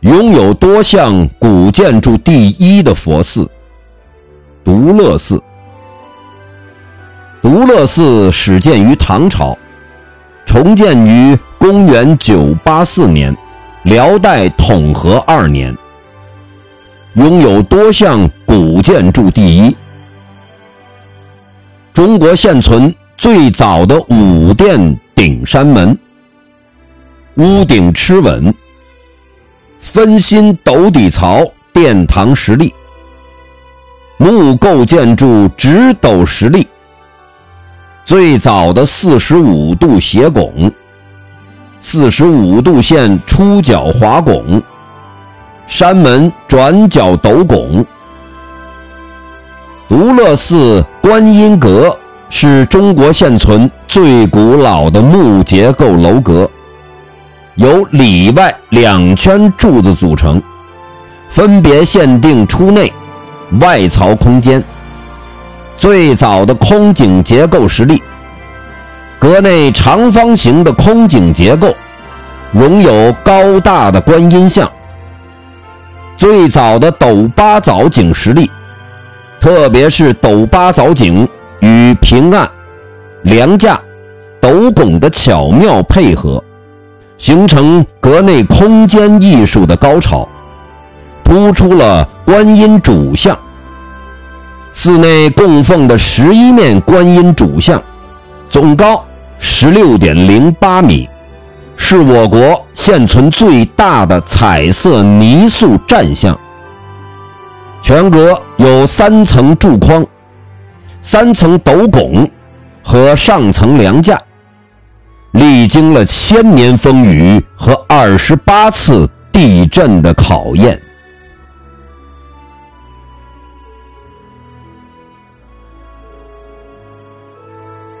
拥有多项古建筑第一的佛寺——独乐寺。独乐寺始建于唐朝，重建于公元984年，辽代统和二年。拥有多项古建筑第一。中国现存最早的五殿顶山门，屋顶螭吻，分心斗底槽殿堂实力，木构建筑直斗实力，最早的四十五度斜拱，四十五度线出角滑拱。山门转角斗拱，独乐寺观音阁是中国现存最古老的木结构楼阁，由里外两圈柱子组成，分别限定出内、外槽空间。最早的空井结构实例，阁内长方形的空井结构，容有高大的观音像。最早的斗八藻井实例，特别是斗八藻井与平案、梁架、斗拱的巧妙配合，形成阁内空间艺术的高潮，突出了观音主像。寺内供奉的十一面观音主像，总高十六点零八米。是我国现存最大的彩色泥塑站像。全阁有三层柱框、三层斗拱和上层梁架，历经了千年风雨和二十八次地震的考验。